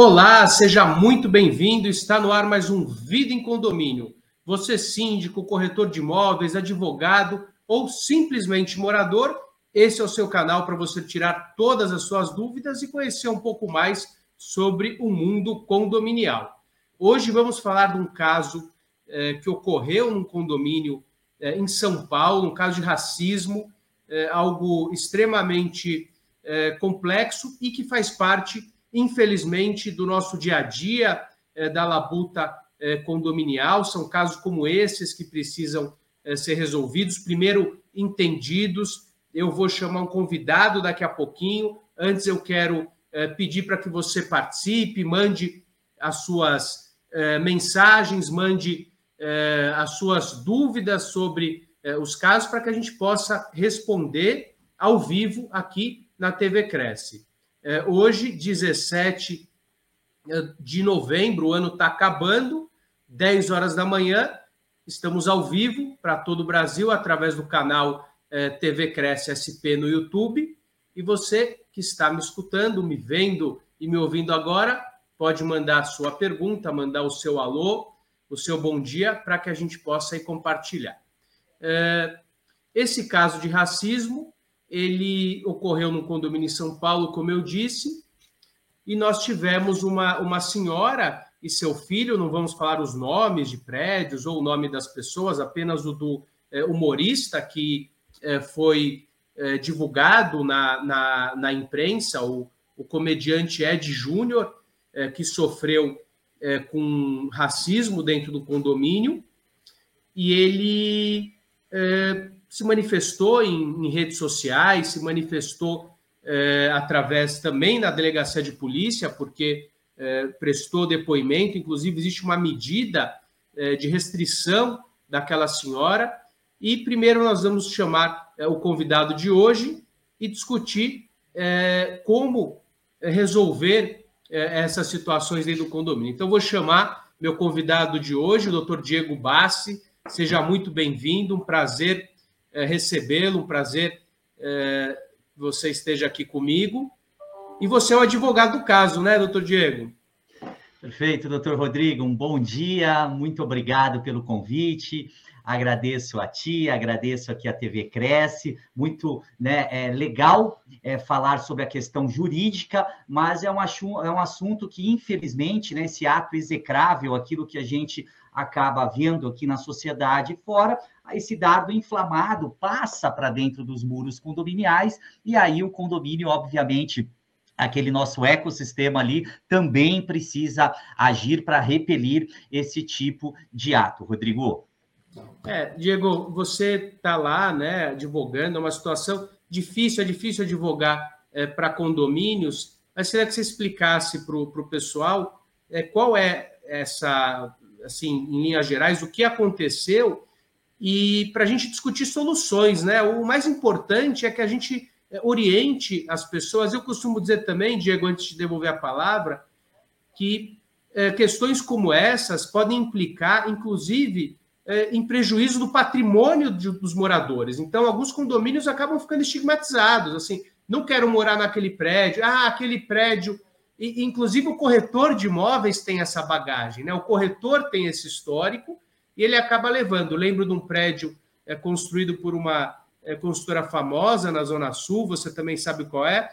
Olá, seja muito bem-vindo. Está no ar mais um Vida em Condomínio. Você, síndico, corretor de imóveis, advogado ou simplesmente morador, esse é o seu canal para você tirar todas as suas dúvidas e conhecer um pouco mais sobre o mundo condominial. Hoje vamos falar de um caso é, que ocorreu num condomínio é, em São Paulo, um caso de racismo, é, algo extremamente complexo e que faz parte infelizmente, do nosso dia a dia, é, da labuta é, condominial. São casos como esses que precisam é, ser resolvidos, primeiro entendidos. Eu vou chamar um convidado daqui a pouquinho. Antes, eu quero pedir para que você participe, mande as suas mensagens, mande as suas dúvidas sobre os casos, para que a gente possa responder ao vivo aqui na TV Cresce. É, hoje, 17 é, de novembro, o ano está acabando, 10 horas da manhã, estamos ao vivo para todo o Brasil através do canal é, TV Cresce SP no YouTube. E você que está me escutando, me vendo e me ouvindo agora, pode mandar a sua pergunta, mandar o seu alô, o seu bom dia, para que a gente possa aí compartilhar. É, esse caso de racismo ele ocorreu no condomínio em São Paulo, como eu disse, e nós tivemos uma, uma senhora e seu filho, não vamos falar os nomes de prédios ou o nome das pessoas, apenas o do é, humorista que é, foi é, divulgado na, na, na, imprensa, o, o comediante Ed Júnior, que sofreu com racismo dentro do condomínio, e ele se manifestou em, em redes sociais, se manifestou é, através também da delegacia de polícia, porque é, prestou depoimento. Inclusive, existe uma medida é, de restrição daquela senhora. E primeiro nós vamos chamar o convidado de hoje e discutir como resolver essas situações dentro do condomínio. Então, vou chamar meu convidado de hoje, o doutor Diego Bassi. Seja muito bem-vindo, um prazer é, recebê-lo, um prazer é, você esteja aqui comigo. E você é o advogado do caso, né, doutor Diego? Perfeito, doutor Rodrigo. Um bom dia, muito obrigado pelo convite. Agradeço a ti, agradeço aqui a TV Cresce. Muito né, é legal é, falar sobre a questão jurídica, mas é um, é um assunto que, infelizmente, né, esse ato execrável, aquilo que a gente acaba vendo aqui na sociedade fora, esse dado inflamado passa para dentro dos muros condominiais, e aí o condomínio, obviamente, aquele nosso ecossistema ali também precisa agir para repelir esse tipo de ato. Rodrigo. É, Diego, você está lá, né, advogando, é uma situação difícil, é difícil advogar é, para condomínios, mas seria que você explicasse para o pessoal é, qual é essa, assim, em linhas gerais, o que aconteceu e para a gente discutir soluções, né? O mais importante é que a gente é, oriente as pessoas. Eu costumo dizer também, Diego, antes de devolver a palavra, que é, questões como essas podem implicar, inclusive, é, em prejuízo do patrimônio de, dos moradores. Então, alguns condomínios acabam ficando estigmatizados, assim, não quero morar naquele prédio, ah, aquele prédio. E, inclusive, o corretor de imóveis tem essa bagagem, né? O corretor tem esse histórico e ele acaba levando. Lembro de um prédio é, construído por uma é, construtora famosa na Zona Sul, você também sabe qual é,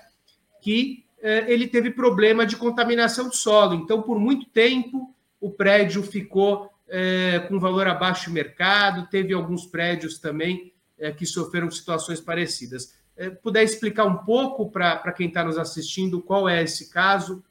que é, ele teve problema de contaminação do solo. Então, por muito tempo, o prédio ficou é, com valor abaixo do mercado, teve alguns prédios também é, que sofreram situações parecidas. É, puder explicar um pouco para quem está nos assistindo qual é esse caso?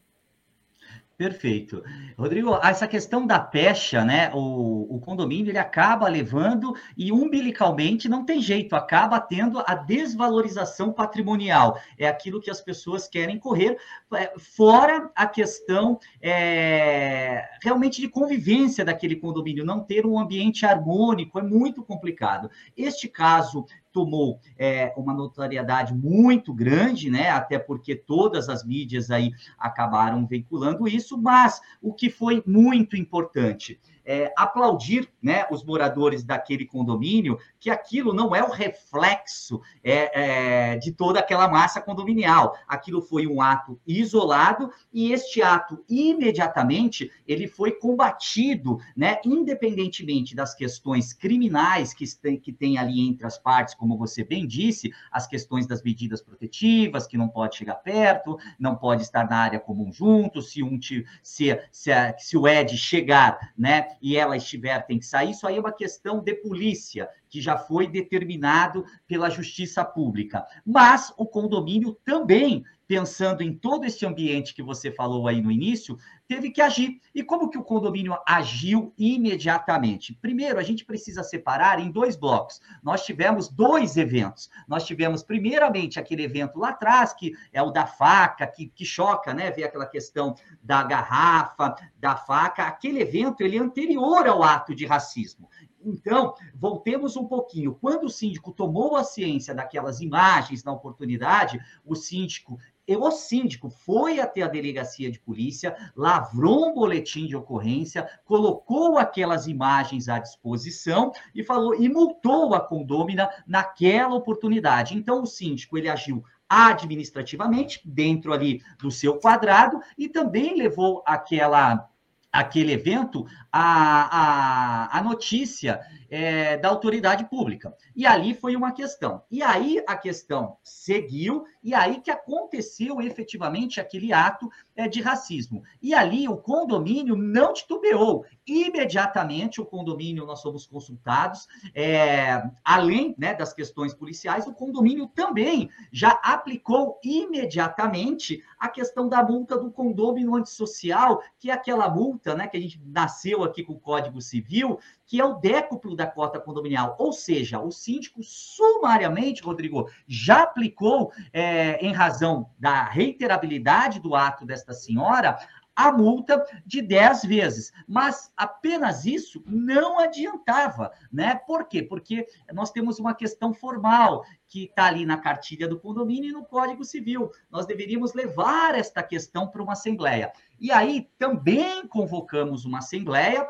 Perfeito. Rodrigo, essa questão da pecha, né? O, o, condomínio ele acaba levando e umbilicalmente não tem jeito, acaba tendo a desvalorização patrimonial. É aquilo que as pessoas querem correr, é, fora a questão é, realmente de convivência daquele condomínio, não ter um ambiente harmônico é muito complicado. Este caso tomou é, uma notoriedade muito grande, né? Até porque todas as mídias aí acabaram veiculando isso, mas o que foi muito importante é, aplaudir né, os moradores daquele condomínio, que aquilo não é o reflexo é, é, de toda aquela massa condominial. Aquilo foi um ato isolado e este ato imediatamente ele foi combatido, né, independentemente das questões criminais que tem, que tem ali entre as partes, como você bem disse, as questões das medidas protetivas, que não pode chegar perto, não pode estar na área comum junto, se um se, se, se o Ed chegar, né, e ela estiver, tem que sair, isso aí é uma questão de polícia, que já foi determinado pela justiça pública. Mas o condomínio também, pensando em todo esse ambiente que você falou aí no início, teve que agir. E como que o condomínio agiu imediatamente? Primeiro, a gente precisa separar em dois blocos. Nós tivemos dois eventos. Nós tivemos, primeiramente, aquele evento lá atrás, que é o da faca, que, que choca, né? Ver aquela questão da garrafa, da faca. Aquele evento, ele é anterior ao ato de racismo. Então, voltemos um pouquinho. Quando o síndico tomou a ciência daquelas imagens na oportunidade, o síndico o síndico foi até a delegacia de polícia, lavrou um boletim de ocorrência, colocou aquelas imagens à disposição e falou e multou a condômina naquela oportunidade. Então o síndico ele agiu administrativamente dentro ali do seu quadrado e também levou aquela aquele evento a, a, a notícia é, da autoridade pública. E ali foi uma questão. E aí a questão seguiu, e aí que aconteceu efetivamente aquele ato é, de racismo. E ali o condomínio não titubeou. Imediatamente o condomínio, nós fomos consultados, é, além né, das questões policiais, o condomínio também já aplicou imediatamente a questão da multa do condomínio antissocial, que é aquela multa né, que a gente nasceu aqui com o Código Civil, que é o décuplo da cota condominial. Ou seja, o síndico sumariamente, Rodrigo, já aplicou, é, em razão da reiterabilidade do ato desta senhora, a multa de 10 vezes. Mas apenas isso não adiantava, né? Por quê? Porque nós temos uma questão formal que está ali na cartilha do condomínio e no Código Civil. Nós deveríamos levar esta questão para uma assembleia. E aí também convocamos uma assembleia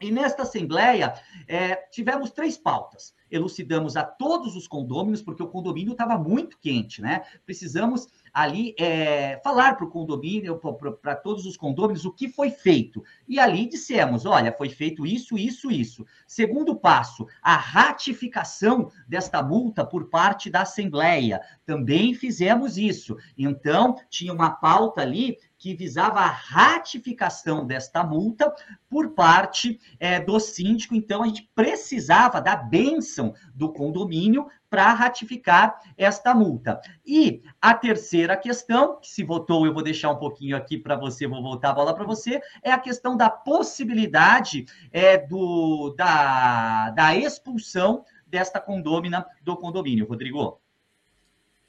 e nesta assembleia, é, tivemos três pautas. Elucidamos a todos os condôminos, porque o condomínio estava muito quente, né? Precisamos ali é, falar para o condomínio, para todos os condôminos, o que foi feito. E ali dissemos: olha, foi feito isso, isso, isso. Segundo passo, a ratificação desta multa por parte da Assembleia. Também fizemos isso. Então, tinha uma pauta ali que visava a ratificação desta multa por parte é, do síndico. Então, a gente precisava da bênção do condomínio para ratificar esta multa. E a terceira questão, que se votou, eu vou deixar um pouquinho aqui para você, vou voltar a bola para você, é a questão da possibilidade é, do, da, da expulsão desta condômina do condomínio. Rodrigo.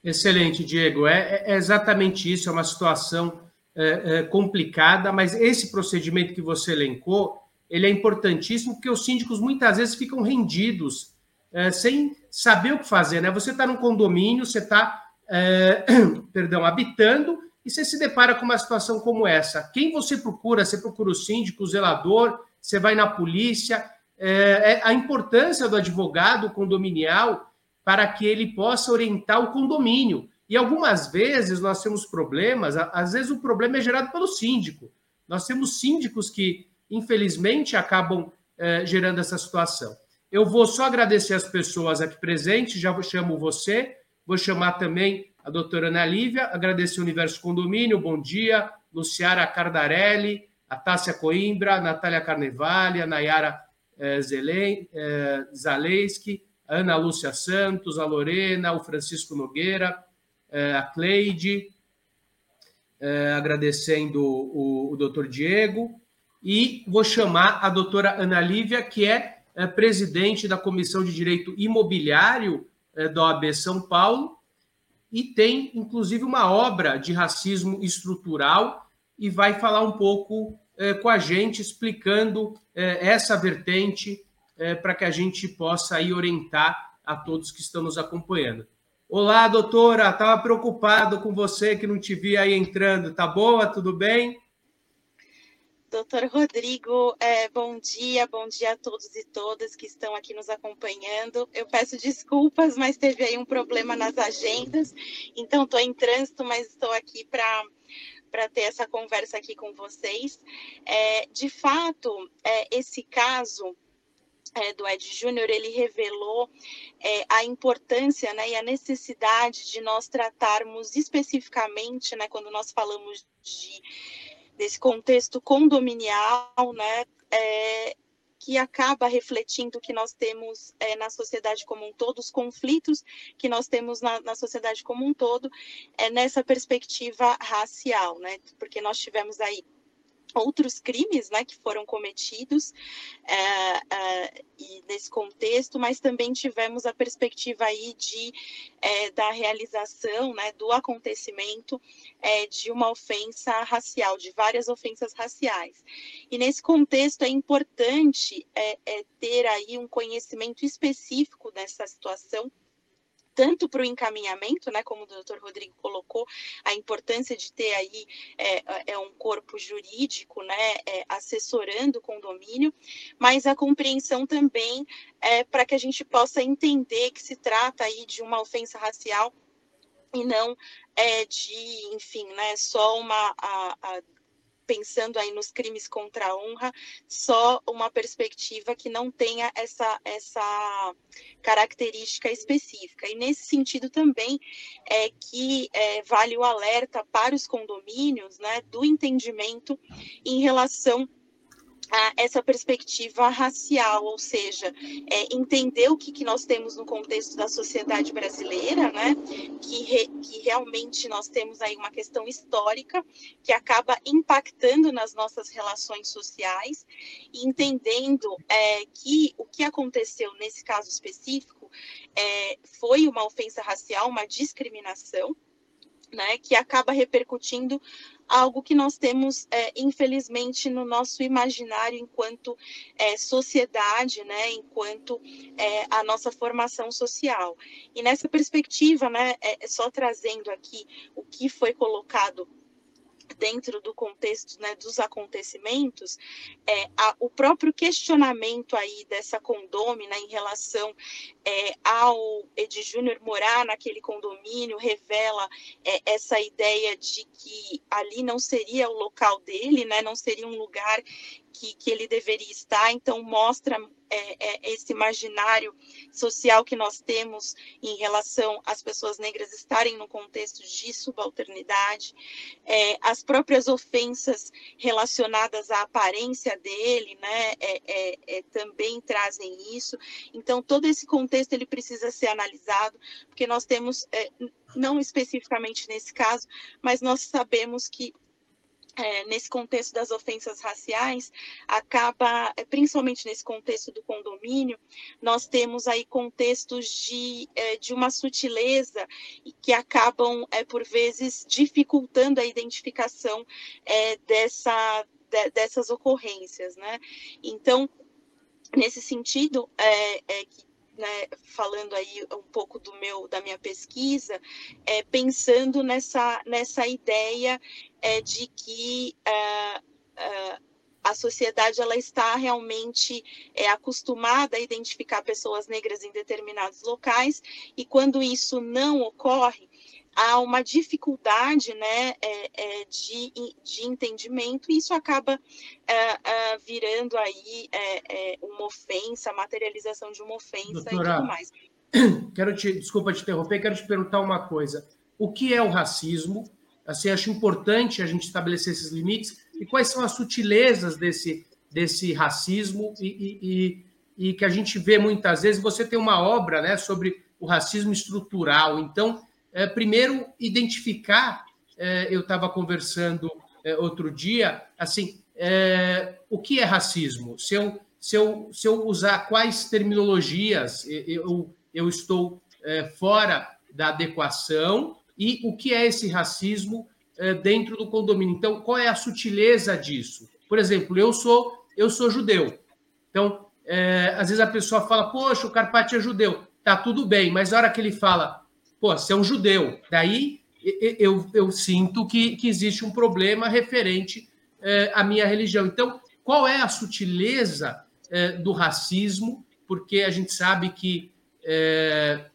Excelente, Diego. É, é exatamente isso, é uma situação é, é, complicada, mas esse procedimento que você elencou, ele é importantíssimo porque os síndicos muitas vezes ficam rendidos, é, sem saber o que fazer, né? Você está num condomínio, você está, é, perdão, habitando e você se depara com uma situação como essa. Quem você procura? Você procura o síndico, o zelador, você vai na polícia. É, é a importância do advogado condominial para que ele possa orientar o condomínio. E algumas vezes nós temos problemas, às vezes o problema é gerado pelo síndico. Nós temos síndicos que, infelizmente, acabam é, gerando essa situação. Eu vou só agradecer as pessoas aqui presentes, já chamo você, vou chamar também a doutora Ana Lívia, agradecer o Universo Condomínio, bom dia, Luciara Cardarelli, a Tássia Coimbra, a Natália Carnevale, a Nayara eh, Zelen, eh, Zaleski, a Ana Lúcia Santos, a Lorena, o Francisco Nogueira, é, a Cleide, é, agradecendo o, o doutor Diego, e vou chamar a doutora Ana Lívia, que é, é presidente da Comissão de Direito Imobiliário da OAB São Paulo, e tem, inclusive, uma obra de racismo estrutural, e vai falar um pouco com a gente, explicando essa vertente, para que a gente possa aí orientar a todos que estão nos acompanhando. Olá, doutora. Estava preocupado com você que não te via aí entrando. Tá boa? Tudo bem? Doutor Rodrigo, é, bom dia, bom dia a todos e todas que estão aqui nos acompanhando. Eu peço desculpas, mas teve aí um problema nas agendas, então estou em trânsito, mas estou aqui para para ter essa conversa aqui com vocês. É, de fato, é, esse caso é, do Ed Júnior, ele revelou é, a importância né, e a necessidade de nós tratarmos especificamente, né, quando nós falamos de, desse contexto condominial, né, é, que acaba refletindo o que nós temos é, na sociedade como um todo, os conflitos que nós temos na, na sociedade como um todo, é, nessa perspectiva racial, né? Porque nós tivemos aí outros crimes né, que foram cometidos é, é, e nesse contexto, mas também tivemos a perspectiva aí de, é, da realização, né, do acontecimento é, de uma ofensa racial, de várias ofensas raciais. E nesse contexto é importante é, é, ter aí um conhecimento específico dessa situação, tanto para o encaminhamento, né, como o doutor Rodrigo colocou, a importância de ter aí é, é um corpo jurídico, né, é, assessorando o condomínio, mas a compreensão também é, para que a gente possa entender que se trata aí de uma ofensa racial e não é, de, enfim, né, só uma a, a pensando aí nos crimes contra a honra, só uma perspectiva que não tenha essa, essa característica específica. E nesse sentido também é que é, vale o alerta para os condomínios né, do entendimento em relação essa perspectiva racial, ou seja, é, entender o que, que nós temos no contexto da sociedade brasileira, né, que, re, que realmente nós temos aí uma questão histórica que acaba impactando nas nossas relações sociais, e entendendo é, que o que aconteceu nesse caso específico é, foi uma ofensa racial, uma discriminação, né, que acaba repercutindo algo que nós temos, é, infelizmente, no nosso imaginário enquanto é, sociedade, né, enquanto é, a nossa formação social. E nessa perspectiva, né, é, só trazendo aqui o que foi colocado dentro do contexto né, dos acontecimentos, é, a, o próprio questionamento aí dessa condômina em relação é, ao Ed Júnior morar naquele condomínio revela é, essa ideia de que ali não seria o local dele, né, não seria um lugar que, que ele deveria estar, então mostra é, é, esse imaginário social que nós temos em relação às pessoas negras estarem no contexto de subalternidade, é, as próprias ofensas relacionadas à aparência dele, né, é, é, é, também trazem isso. Então, todo esse contexto ele precisa ser analisado, porque nós temos, não especificamente nesse caso, mas nós sabemos que é, nesse contexto das ofensas raciais, acaba, é, principalmente nesse contexto do condomínio, nós temos aí contextos de, é, de uma sutileza que acabam, é, por vezes, dificultando a identificação é, dessa, de, dessas ocorrências, né? Então, nesse sentido, é, é que né, falando aí um pouco do meu da minha pesquisa, é, pensando nessa, nessa ideia é, de que é, é, a sociedade ela está realmente é, acostumada a identificar pessoas negras em determinados locais e quando isso não ocorre há uma dificuldade né, é, é, de, de entendimento, e isso acaba é, é virando aí uma ofensa, materialização de uma ofensa Doutora, e tudo mais. Quero te, desculpa te interromper, quero te perguntar uma coisa. O que é o racismo? Assim, acho importante a gente estabelecer esses limites e quais são as sutilezas desse, desse racismo e, e, e, e que a gente vê muitas vezes. Você tem uma obra né, sobre o racismo estrutural, então é, primeiro, identificar. É, eu estava conversando é, outro dia, assim, o que é racismo? Se eu, se eu, se eu usar quais terminologias eu, eu estou fora da adequação e o que é esse racismo é, dentro do condomínio. Então, qual é a sutileza disso? Por exemplo, eu sou eu sou judeu. Então, às vezes a pessoa fala, poxa, o Carpati é judeu. Tá tudo bem, mas a hora que ele fala, pô, você é um judeu. Daí eu, eu sinto que, que existe um problema referente é, a minha religião. Então, qual é a sutileza é, do racismo? Porque a gente sabe que é,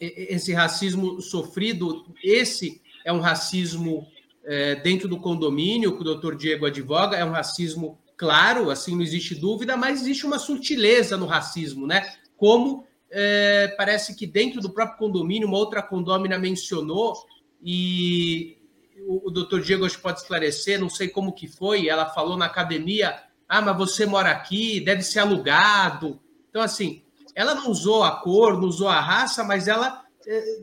esse racismo sofrido, esse é um racismo é, dentro do condomínio, que o doutor Diego advoga, é um racismo claro, assim, não existe dúvida, mas existe uma sutileza no racismo, né? Como é, parece que dentro do próprio condomínio, uma outra condômina mencionou, e o, o doutor Diego que pode esclarecer, não sei como que foi, ela falou na academia, ah, mas você mora aqui, deve ser alugado. Então, assim, ela não usou a cor, não usou a raça, mas ela é,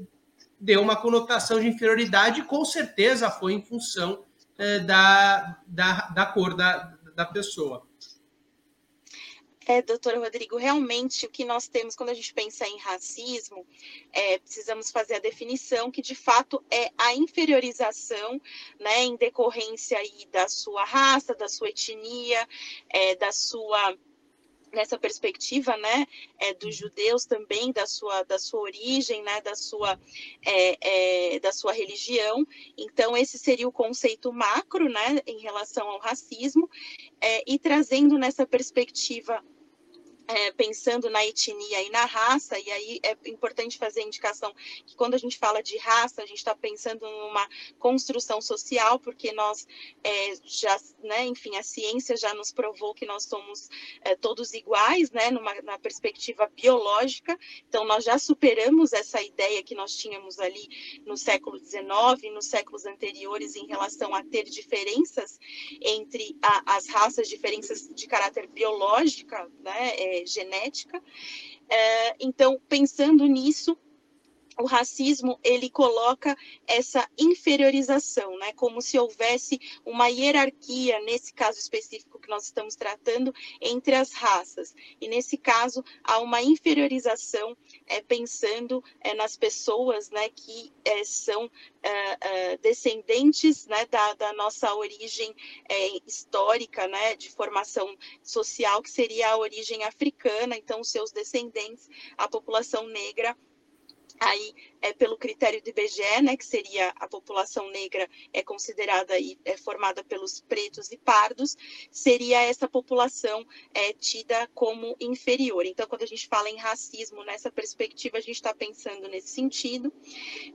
deu uma conotação de inferioridade, e com certeza foi em função é, da, da, da cor da, da pessoa. É, doutor Rodrigo, realmente o que nós temos quando a gente pensa em racismo, é, precisamos fazer a definição que de fato é a inferiorização, né, em decorrência aí da sua raça, da sua etnia, é, da sua nessa perspectiva, né, é, dos judeus também, da sua, da sua origem, né, da sua, é, é, da sua religião. Então, esse seria o conceito macro, né, em relação ao racismo, é, e trazendo nessa perspectiva é, pensando na etnia e na raça, e aí é importante fazer a indicação que quando a gente fala de raça, a gente está pensando numa construção social, porque nós é, já, né, enfim, a ciência já nos provou que nós somos é, todos iguais, né, numa, na perspectiva biológica, então nós já superamos essa ideia que nós tínhamos ali no século XIX nos séculos anteriores em relação a ter diferenças entre a, as raças, diferenças de caráter biológica, né, é, genética. É, então, pensando nisso, o racismo ele coloca essa inferiorização, né, como se houvesse uma hierarquia nesse caso específico que nós estamos tratando entre as raças. E nesse caso há uma inferiorização é, pensando é, nas pessoas, né, que é, são é, é, descendentes, né, da, da nossa origem é, histórica, né, de formação social que seria a origem africana. Então, seus descendentes, a população negra aí é pelo critério do IBGE, né, que seria a população negra é considerada e é formada pelos pretos e pardos, seria essa população é, tida como inferior. Então, quando a gente fala em racismo nessa perspectiva, a gente está pensando nesse sentido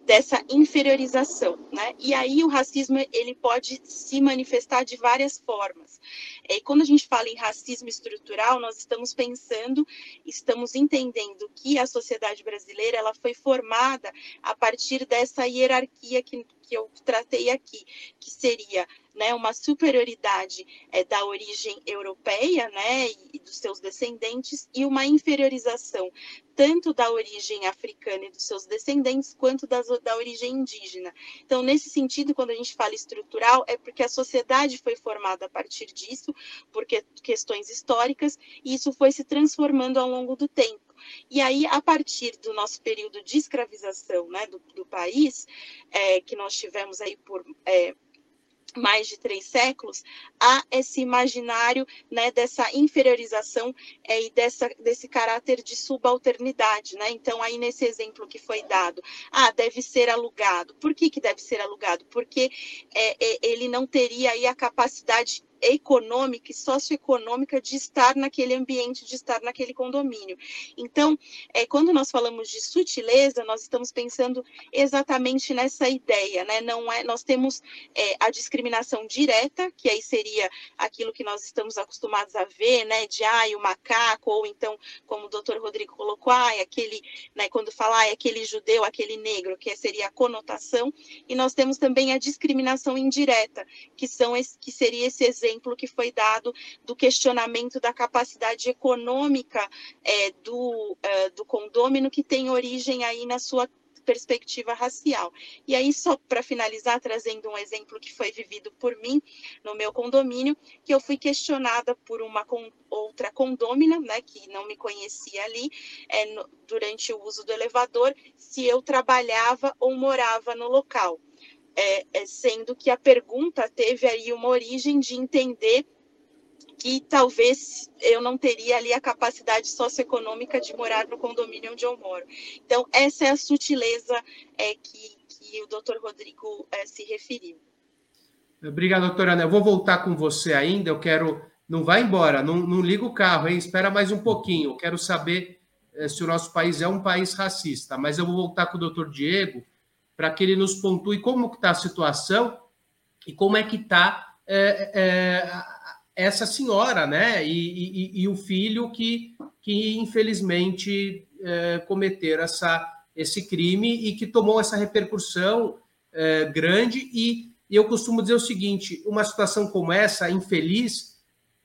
dessa inferiorização, né? E aí o racismo ele pode se manifestar de várias formas. É, e quando a gente fala em racismo estrutural, nós estamos pensando, estamos entendendo que a sociedade brasileira ela foi formada a partir dessa hierarquia que, que eu tratei aqui, que seria né, uma superioridade é, da origem europeia né, e, e dos seus descendentes e uma inferiorização tanto da origem africana e dos seus descendentes quanto das, da origem indígena. Então, nesse sentido, quando a gente fala estrutural, é porque a sociedade foi formada a partir disso, porque questões históricas, e isso foi se transformando ao longo do tempo. E aí, a partir do nosso período de escravização né, do, do país, é, que nós tivemos aí por é, mais de três séculos, há esse imaginário né, dessa inferiorização é, e dessa, desse caráter de subalternidade. Né? Então, aí nesse exemplo que foi dado, ah, deve ser alugado. Por que, que deve ser alugado? Porque é, é, ele não teria aí a capacidade econômica e socioeconômica de estar naquele ambiente, de estar naquele condomínio. Então, é, quando nós falamos de sutileza, nós estamos pensando exatamente nessa ideia, né? Não é, nós temos é, a discriminação direta, que aí seria aquilo que nós estamos acostumados a ver, né? De ai, o macaco, ou então, como o doutor Rodrigo colocou, ai, aquele, né? Quando fala ai, aquele judeu, aquele negro, que seria a conotação, e nós temos também a discriminação indireta, que são que seria esse exemplo exemplo que foi dado do questionamento da capacidade econômica é, do, é, do condômino, que tem origem aí na sua perspectiva racial. E aí, só para finalizar, trazendo um exemplo que foi vivido por mim no meu condomínio, que eu fui questionada por uma com, outra condômina, né, que não me conhecia ali, é, no, durante o uso do elevador, se eu trabalhava ou morava no local é, é, sendo que a pergunta teve aí uma origem de entender que talvez eu não teria ali a capacidade socioeconômica de morar no condomínio onde eu moro. Então, essa é a sutileza é, que, que o doutor Rodrigo é, se referiu. Obrigado, doutora Ana. Eu vou voltar com você ainda. Eu quero. Não vai embora, não, não liga o carro, hein? Espera mais um pouquinho. Eu quero saber eh, se o nosso país é um país racista. Mas eu vou voltar com o doutor Diego para que ele nos pontue como está a situação e como é que está é, é, essa senhora, né? E, e, e, o filho que, que infelizmente é, essa, esse crime e que tomou essa repercussão grande e e eu costumo dizer o seguinte: uma situação como essa, infeliz,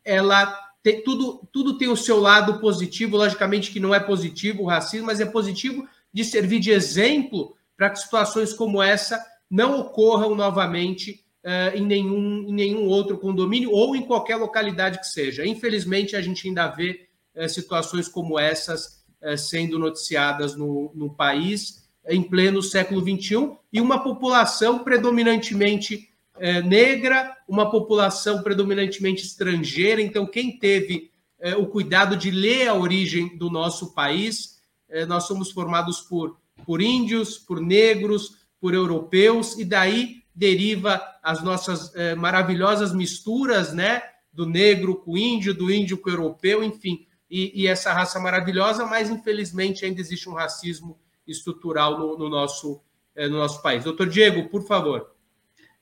ela tem, tudo, tudo tem o seu lado positivo, logicamente que não é positivo o racismo, mas é positivo de servir de exemplo para que situações como essa não ocorram novamente uh, em, nenhum, em nenhum outro condomínio ou em qualquer localidade que seja. Infelizmente, a gente ainda vê uh, situações como essas uh, sendo noticiadas no, no país em pleno século XXI, e uma população predominantemente negra, uma população predominantemente estrangeira. Então, quem teve o cuidado de ler a origem do nosso país, nós somos formados por, por índios, por negros, por europeus, e daí deriva as nossas é, maravilhosas misturas, né? Do negro com o índio, do índio com o europeu, enfim, e, e essa raça maravilhosa, mas infelizmente ainda existe um racismo estrutural no, no nosso, é, no nosso país. Doutor Diego, por favor.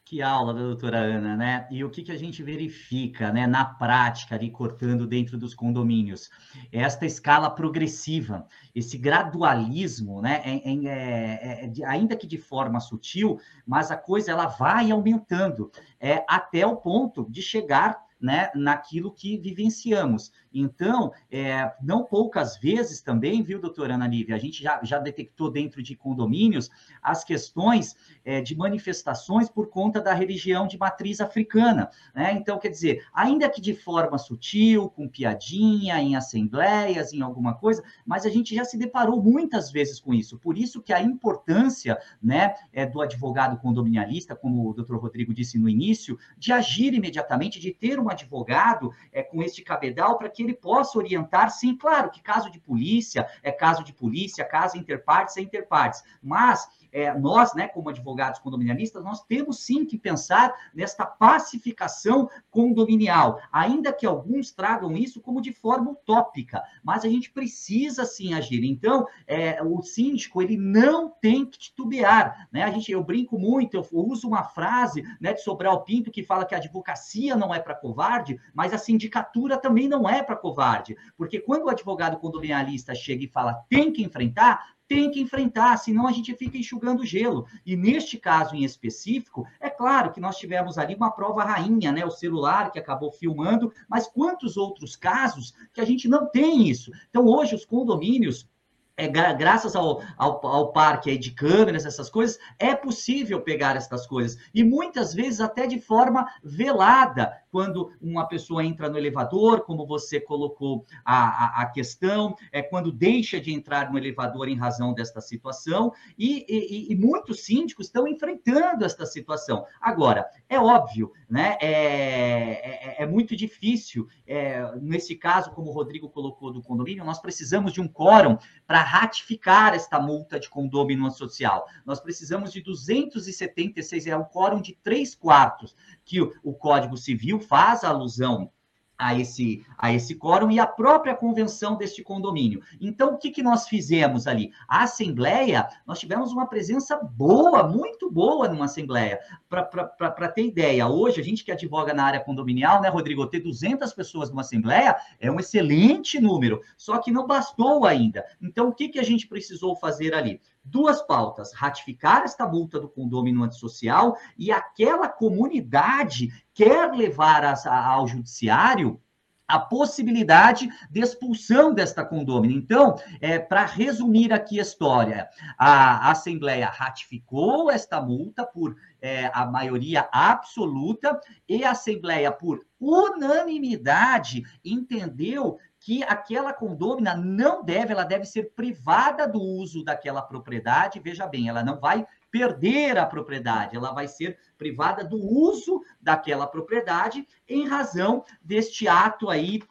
Que aula da doutora Ana, né? E o que, que a gente verifica, né, na prática, ali cortando dentro dos condomínios? Esta escala progressiva, esse gradualismo, né? É, é, é, é ainda que de forma sutil, mas a coisa ela vai aumentando, é, até o ponto de chegar né, naquilo que vivenciamos. Então, é, não poucas vezes também, viu, doutora Ana Lívia, a gente já, já detectou dentro de condomínios as questões é, de manifestações por conta da religião de matriz africana. Né? Então, quer dizer, ainda que de forma sutil, com piadinha, em assembleias, em alguma coisa, mas a gente já se deparou muitas vezes com isso. Por isso que a importância né, é, do advogado condominialista, como o doutor Rodrigo disse no início, de agir imediatamente, de ter um advogado é, com este cabedal para que ele possa orientar, sim, claro que caso de polícia é caso de polícia, caso interpartes é interpartes, mas é, nós, né, como advogados condominialistas, nós temos sim que pensar nesta pacificação condominial, ainda que alguns tragam isso como de forma utópica, mas a gente precisa sim agir. Então, é, o síndico ele não tem que titubear, né? A gente, eu brinco muito, eu uso uma frase, né, de Sobral Pinto que fala que a advocacia não é para covarde, mas a sindicatura também não é para covarde, porque quando o advogado condominialista chega e fala tem que enfrentar, tem que enfrentar, senão a gente fica enxugando gelo. E neste caso em específico, é claro que nós tivemos ali uma prova rainha, né? O celular que acabou filmando, mas quantos outros casos que a gente não tem isso? Então, hoje, os condomínios é, graças ao, ao, ao, parque de câmeras, essas coisas, é possível pegar essas coisas. E muitas vezes até de forma velada, quando uma pessoa entra no elevador, como você colocou a, a, a questão, é quando deixa de entrar no elevador em razão desta situação, e, e, e muitos síndicos estão enfrentando esta situação. Agora, é óbvio, né? É, é, é muito difícil. É, nesse caso, como o Rodrigo colocou do condomínio, nós precisamos de um quórum para ratificar esta multa de condômino social. Nós precisamos de 276, é um quórum de três quartos, que o, Código Civil faz alusão a esse, a esse quórum e a própria convenção deste condomínio. Então, o que, que nós fizemos ali? A Assembleia, nós tivemos uma presença boa, muito boa numa Assembleia. Para ter ideia, hoje, a gente que advoga na área condominial, né, Rodrigo, ter 200 pessoas numa Assembleia é um excelente número, só que não bastou ainda. Então, o que, que a gente precisou fazer ali? Duas pautas: ratificar esta multa do condômino antissocial e aquela comunidade quer levar a, ao judiciário a possibilidade de expulsão desta condômino. Então, é, para resumir aqui a história, a Assembleia ratificou esta multa por é, a maioria absoluta e a Assembleia, por unanimidade, entendeu que aquela condômina não deve, ela deve ser privada do uso daquela propriedade. Veja bem, ela não vai perder a propriedade, ela vai ser privada do uso daquela propriedade em razão deste ato aí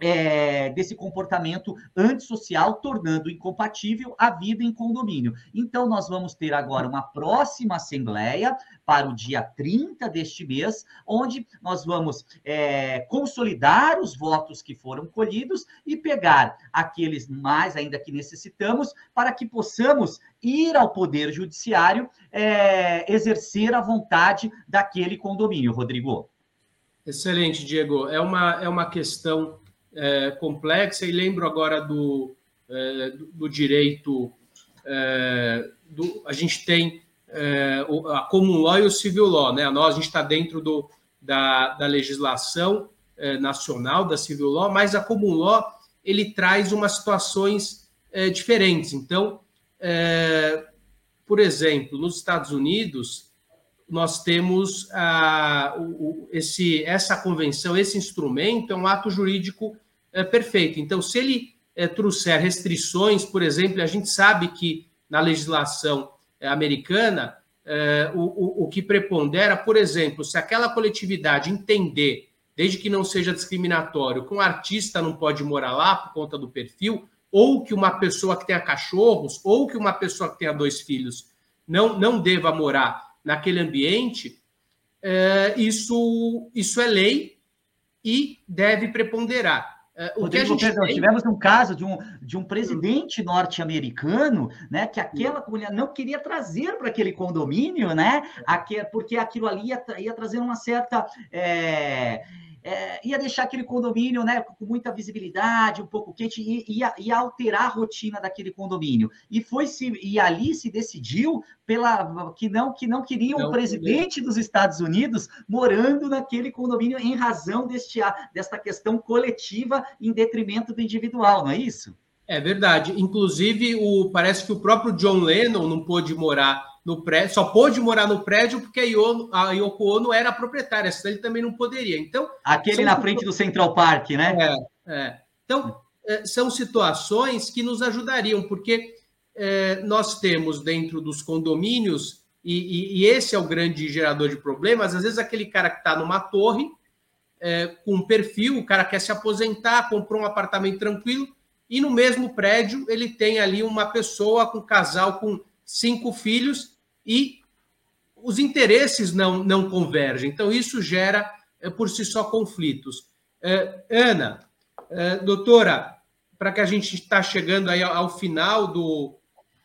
é, desse comportamento antissocial, tornando incompatível a vida em condomínio. Então, nós vamos ter agora uma próxima assembleia para o dia 30 deste mês, onde nós vamos é, consolidar os votos que foram colhidos e pegar aqueles mais ainda que necessitamos para que possamos ir ao Poder Judiciário é, exercer a vontade daquele condomínio, Rodrigo. Excelente, Diego. É uma, é uma questão é, complexa e lembro agora do, é, do, do, direito. É, do, a gente tem é, a common law e o civil law, né? Nós, a gente está dentro do, da, da legislação é, nacional, da civil law, mas a common law ele traz umas situações diferentes. Então, por exemplo, nos Estados Unidos, nós temos ah, o, esse, essa convenção, esse instrumento é um ato jurídico é, perfeito. Então, se ele é, trouxer restrições, por exemplo, a gente sabe que na legislação é, americana, o, o, o que prepondera, por exemplo, se aquela coletividade entender, desde que não seja discriminatório, que um artista não pode morar lá por conta do perfil, ou que uma pessoa que tenha cachorros, ou que uma pessoa que tenha dois filhos não, não deva morar naquele ambiente, é, isso, isso é lei e deve preponderar. É, o Rodrigo, que a gente tem... tivemos um caso de um, de um presidente norte-americano, né, que aquela comunidade não queria trazer para aquele condomínio, né, porque aquilo ali ia, ia trazer uma certa é, é, ia deixar aquele condomínio né, com muita visibilidade, um pouco quente, e ia, ia alterar a rotina daquele condomínio. E foi se, e ali se decidiu pela que não que não queriam não, o presidente dos Estados Unidos morando naquele condomínio em razão deste, desta questão coletiva em detrimento do individual, não é isso? É verdade. Inclusive, o, parece que o próprio John Lennon não pôde morar no prédio, só pôde morar no prédio porque a, Iono, a Yoko Ono era proprietária, senão ele também não poderia. Então, aquele na frente do Central Park, né? É, é. Então, é, são situações que nos ajudariam, porque é, nós temos dentro dos condomínios, e, e, e, esse é o grande gerador de problemas, às vezes aquele cara que está numa torre, é, com um perfil, o cara quer se aposentar, comprou um apartamento tranquilo, e no mesmo prédio ele tem ali uma pessoa com um casal com cinco filhos e os interesses não, não convergem. Então, isso gera é, por si só conflitos. É, Ana, é, doutora, para que a gente está chegando aí ao, final do,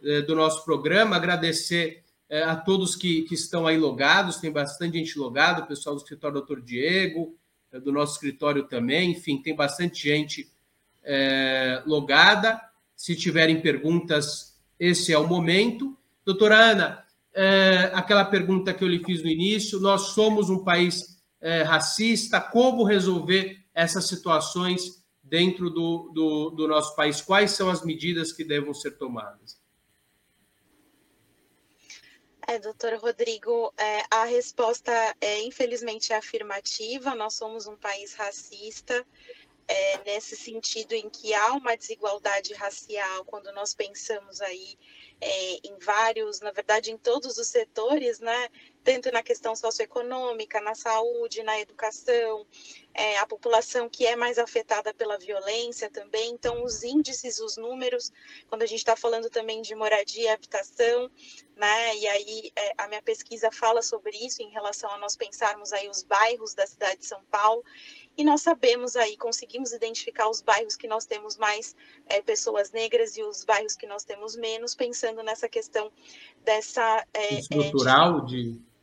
é, do nosso programa, agradecer é, a todos que, que estão aí logados, tem bastante gente logada, o pessoal do escritório doutor Diego, é, do nosso escritório também, enfim, tem bastante gente logada. Se tiverem perguntas, esse é o momento. Doutora Ana, é, aquela pergunta que eu lhe fiz no início: nós somos um país é, racista, como resolver essas situações dentro do, do, do, nosso país? Quais são as medidas que devem ser tomadas? É, doutor Rodrigo, é, a resposta é infelizmente afirmativa. Nós somos um país racista é, nesse sentido em que há uma desigualdade racial quando nós pensamos aí é, em vários, na verdade, em todos os setores, né? Tanto na questão socioeconômica, na saúde, na educação, é, a população que é mais afetada pela violência também. Então, os índices, os números, quando a gente está falando também de moradia e habitação, né? E aí é, a minha pesquisa fala sobre isso em relação a nós pensarmos aí os bairros da cidade de São Paulo e nós sabemos aí, conseguimos identificar os bairros que nós temos mais é, pessoas negras e os bairros que nós temos menos, pensando nessa questão dessa. É, Estrutural é, de... de...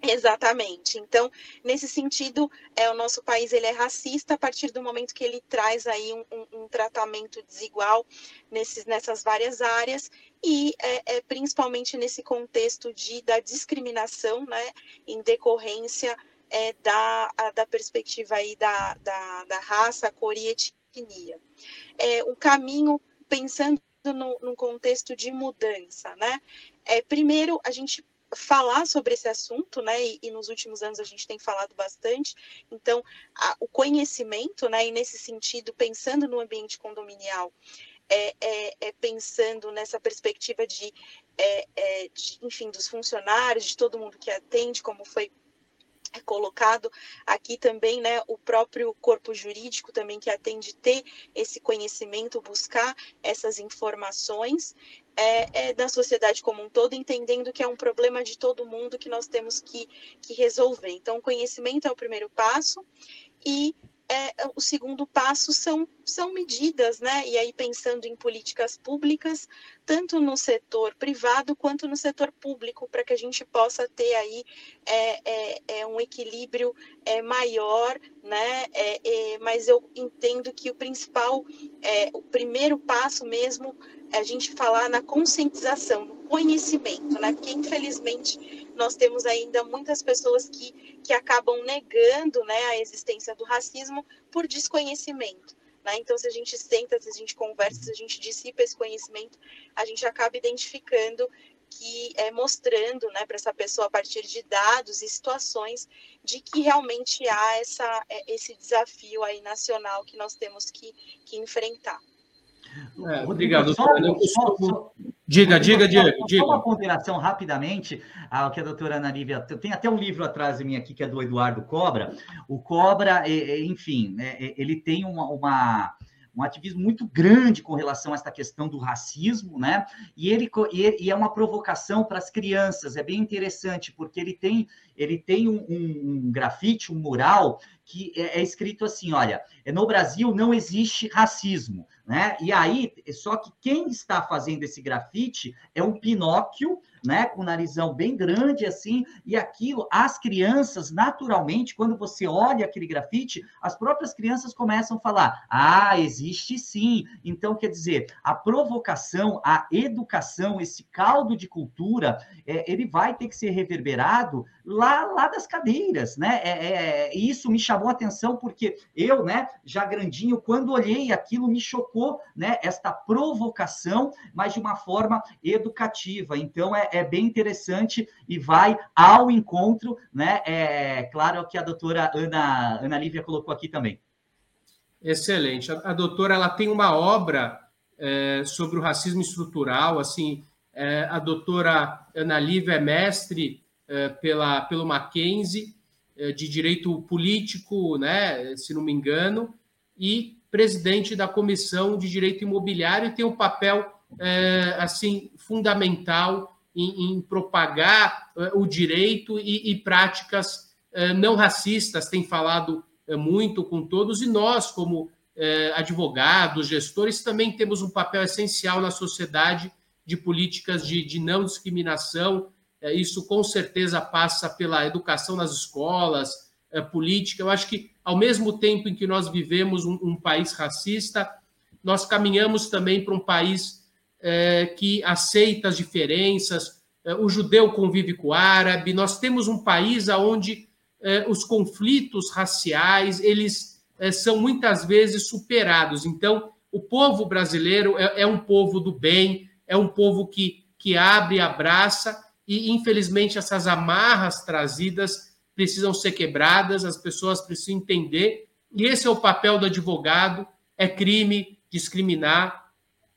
Exatamente. Então, nesse sentido, é, o nosso país ele é racista a partir do momento que ele traz aí um, um, um tratamento desigual nesses, nessas várias áreas e é, é, principalmente nesse contexto de, da discriminação, né, em decorrência é, da, a, da perspectiva aí da, da, da, raça, cor e etnia. É, o caminho, pensando no, contexto de mudança, né? É, primeiro, a gente falar sobre esse assunto, né? E, e, nos últimos anos a gente tem falado bastante. Então, a, o conhecimento, né? E nesse sentido, pensando no ambiente condominial, é, é, é pensando nessa perspectiva de, é, é, de, enfim, dos funcionários, de todo mundo que atende, como foi é colocado aqui também, né, o próprio corpo jurídico também que atende ter esse conhecimento, buscar essas informações é, é, da sociedade como um todo, entendendo que é um problema de todo mundo que nós temos que, que resolver. Então, conhecimento é o primeiro passo e é, o segundo passo são, são medidas, né? E aí pensando em políticas públicas, tanto no setor privado quanto no setor público, para que a gente possa ter aí é, é, é um equilíbrio é, maior, né? É, mas eu entendo que o principal, é, o primeiro passo mesmo, é a gente falar na conscientização, no conhecimento, né? Porque infelizmente nós temos ainda muitas pessoas que, que acabam negando né, a existência do racismo por desconhecimento. Né? Então, se a gente senta, se a gente conversa, se a gente dissipa esse conhecimento, a gente acaba identificando que é mostrando né, para essa pessoa a partir de dados e situações de que realmente há essa, é, esse desafio aí nacional que nós temos que, que enfrentar. É, obrigado. Só, só, só, diga, diga, Diego. Diga. Só uma ponderação rapidamente ao que a doutora Ana Lívia. Tem até um livro atrás de mim aqui que é do Eduardo Cobra. O Cobra, enfim, né, ele tem uma, uma um ativismo muito grande com relação a essa questão do racismo, né? E ele e é uma provocação para as crianças, é bem interessante, porque ele tem, ele tem um, um, um grafite, um mural, que é, é, escrito assim: olha, no Brasil não existe racismo, né? E aí, só que quem está fazendo esse grafite é um Pinóquio né, com narizão bem grande assim, e aquilo, as crianças, naturalmente, quando você olha aquele grafite, as próprias crianças começam a falar: ah, existe sim. Então, quer dizer, a provocação, a educação, esse caldo de cultura, é, ele vai ter que ser reverberado lá, lá das cadeiras, né? É, é, isso me chamou a atenção porque eu, né, já grandinho, quando olhei aquilo, me chocou, né, esta provocação, mas de uma forma educativa. Então, é, é bem interessante e vai ao encontro, né? É claro que a doutora Ana, Ana Lívia colocou aqui também. Excelente. A, a doutora ela tem uma obra é, sobre o racismo estrutural. Assim, é, a doutora Ana Lívia é mestre é, pela, pelo Mackenzie é, de direito político, né? Se não me engano, e presidente da comissão de direito imobiliário e tem um papel é, assim fundamental em, em propagar uh, o direito e, e práticas uh, não racistas, tem falado uh, muito com todos, e nós, como advogados, gestores, também temos um papel essencial na sociedade de políticas de, de não discriminação. Isso com certeza passa pela educação nas escolas, política. Eu acho que, ao mesmo tempo em que nós vivemos um, um país racista, nós caminhamos também para um país é, que aceita as diferenças, é, o judeu convive com o árabe, nós temos um país onde é, os conflitos raciais, eles é, são muitas vezes superados. Então, o povo brasileiro é, é, um povo do bem, é um povo que, que abre abraça, e infelizmente essas amarras trazidas precisam ser quebradas, as pessoas precisam entender, e esse é o papel do advogado, é crime discriminar,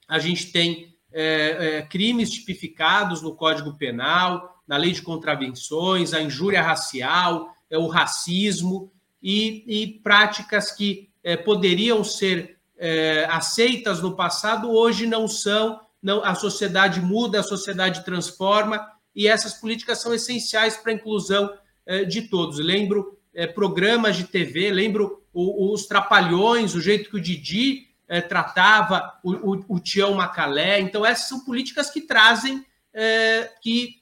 a gente tem é, é, crimes tipificados no Código Penal, na lei de contravenções, a injúria racial, é, o racismo e, e práticas que é, poderiam ser é, aceitas no passado, hoje não são. Não, a sociedade muda, a sociedade transforma e essas políticas são essenciais para a inclusão é, de todos. Lembro programas de TV, lembro os Trapalhões, o jeito que o Didi é, tratava o, Tião Macalé. Então, essas são políticas que trazem, que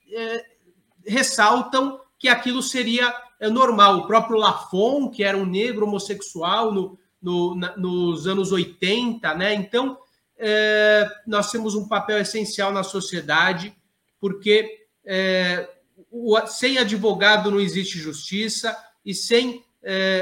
ressaltam que aquilo seria normal. O próprio Lafon, que era um negro homossexual no, no, nos anos 80, né? Então, é, nós temos um papel essencial na sociedade, porque é, o, sem advogado não existe justiça, e sem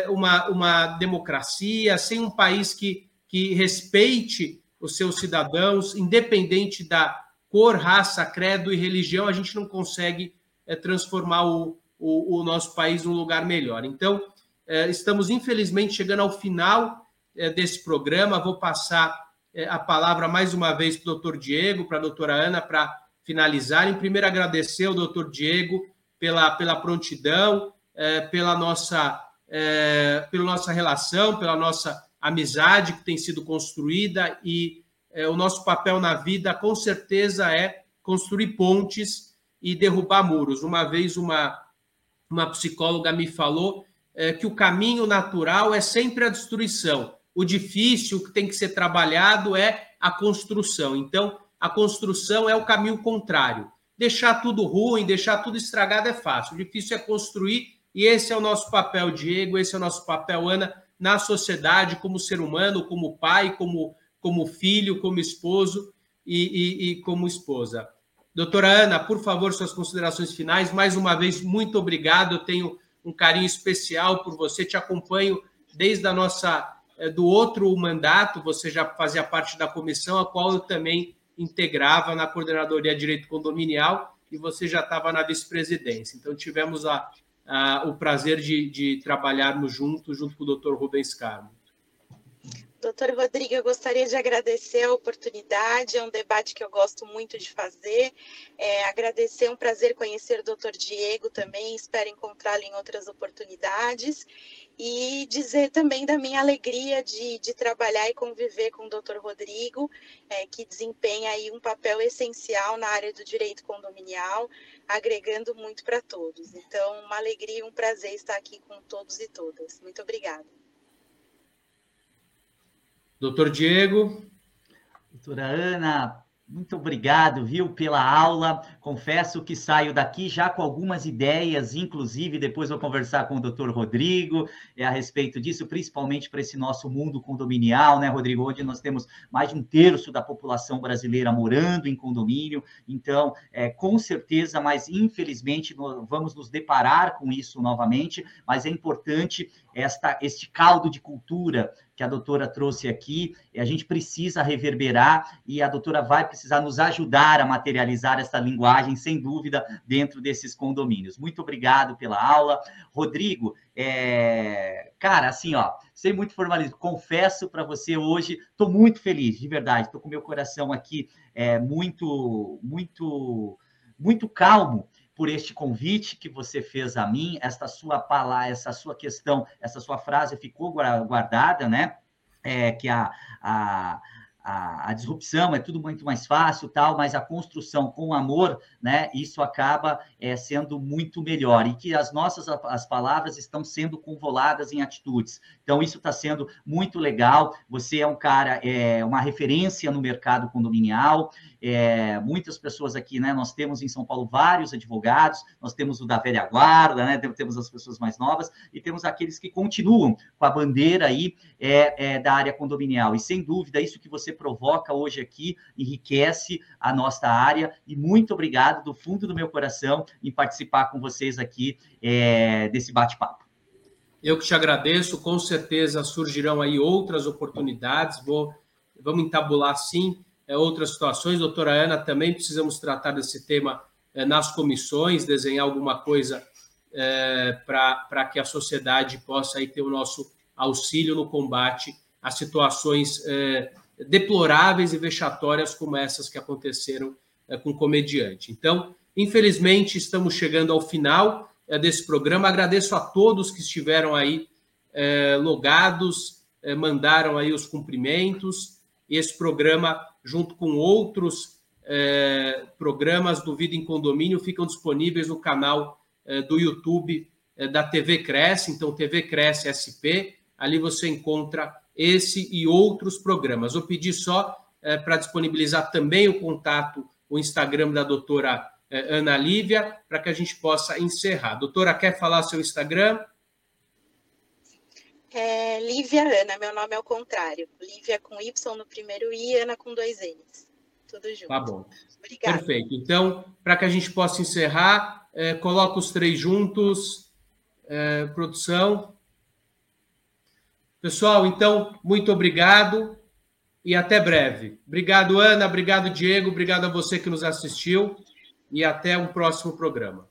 uma, uma democracia, sem um país que que respeite os seus cidadãos, independente da cor, raça, credo e religião, a gente não consegue é, transformar o, o, o, nosso país num lugar melhor. Então, é, estamos infelizmente chegando ao final é, desse programa. Vou passar a palavra mais uma vez para o doutor Diego, para a doutora Ana, para finalizarem. Primeiro, agradecer ao doutor Diego pela, pela prontidão, é, pela nossa é, pela nossa relação, pela nossa amizade que tem sido construída e é, o nosso papel na vida, com certeza, é construir pontes e derrubar muros. Uma vez uma, uma psicóloga me falou é, que o caminho natural é sempre a destruição. O difícil que tem que ser trabalhado é a construção. Então, a construção é o caminho contrário. Deixar tudo ruim, deixar tudo estragado é fácil. O difícil é construir, e esse é o nosso papel, Diego, esse é o nosso papel, Ana, na sociedade, como ser humano, como pai, como, como filho, como esposo e, e, e como esposa. Doutora Ana, por favor, suas considerações finais. Mais uma vez, muito obrigado. Eu tenho um carinho especial por você. Te acompanho desde a nossa eh, do outro mandato. Você já fazia parte da comissão, a qual eu também integrava na coordenadoria de direito condominial e você já estava na vice-presidência. Então tivemos a, a, o prazer de, de trabalharmos juntos, junto com o Dr. Rubens Carmo. Doutor Rodrigo, eu gostaria de agradecer a oportunidade, é um debate que eu gosto muito de fazer. É, agradecer, é um prazer conhecer o doutor Diego também, espero encontrá-lo em outras oportunidades. E dizer também da minha alegria de, de trabalhar e conviver com o doutor Rodrigo, é, que desempenha aí um papel essencial na área do direito condominial, agregando muito para todos. Então, uma alegria e um prazer estar aqui com todos e todas. Muito obrigada. Doutor Diego. Doutora Ana, muito obrigado, viu, pela aula. Confesso que saio daqui já com algumas ideias, inclusive depois vou conversar com o doutor Rodrigo é, a respeito disso, principalmente para esse nosso mundo condominial, né, Rodrigo? Onde nós temos mais de um terço da população brasileira morando em condomínio. Então, é, com certeza, mas infelizmente vamos nos deparar com isso novamente, mas é importante esta, este caldo de cultura que a doutora trouxe aqui, a gente precisa reverberar e a doutora vai precisar nos ajudar a materializar essa linguagem, sem dúvida, dentro desses condomínios. Muito obrigado pela aula. Rodrigo, é... cara, assim, ó, sem muito formalismo, confesso para você hoje, estou muito feliz, de verdade, estou com meu coração aqui é, muito, muito, muito calmo por este convite que você fez a mim, esta sua palavra, essa sua questão, essa sua frase ficou guardada, né? É, que a, a a, a, disrupção é tudo muito mais fácil, tal, mas a construção com amor, né, isso acaba é, sendo muito melhor e que as nossas as palavras estão sendo convoladas em atitudes. Então isso está sendo muito legal. Você é um cara, é uma referência no mercado condominial. É, muitas pessoas aqui, né? Nós temos em São Paulo vários advogados, nós temos o da velha guarda, né? Temos as pessoas mais novas e temos aqueles que continuam com a bandeira aí é, é, da área condominial. E sem dúvida, isso que você provoca hoje aqui enriquece a nossa área. E muito obrigado do fundo do meu coração em participar com vocês aqui é, desse bate-papo. Eu que te agradeço, com certeza surgirão aí outras oportunidades, vou, vamos entabular sim é, outras situações. Doutora Ana, também precisamos tratar desse tema é, nas comissões, desenhar alguma coisa é, para que a sociedade possa aí ter o nosso auxílio no combate a situações é, deploráveis e vexatórias como essas que aconteceram é, com o comediante. Então, infelizmente, estamos chegando ao final é, desse programa. Agradeço a todos que estiveram aí logados, mandaram aí os cumprimentos. Esse programa junto com outros é, programas do Vida em Condomínio, ficam disponíveis no canal é, do YouTube é, da TV Cresce, então TV Cresce SP, ali você encontra esse e outros programas. Vou pedir só é, para disponibilizar também o contato, o Instagram da doutora é, Ana Lívia, para que a gente possa encerrar. Doutora, quer falar seu Instagram? É Lívia Ana, meu nome é o contrário. Lívia com Y no primeiro I, Ana com dois N's. Tudo junto. Tá bom. Obrigada. Perfeito. Então, para que a gente possa encerrar, é, coloca os três juntos. É, produção. Pessoal, então, muito obrigado e até breve. Obrigado, Ana. Obrigado, Diego. Obrigado a você que nos assistiu e até um próximo programa.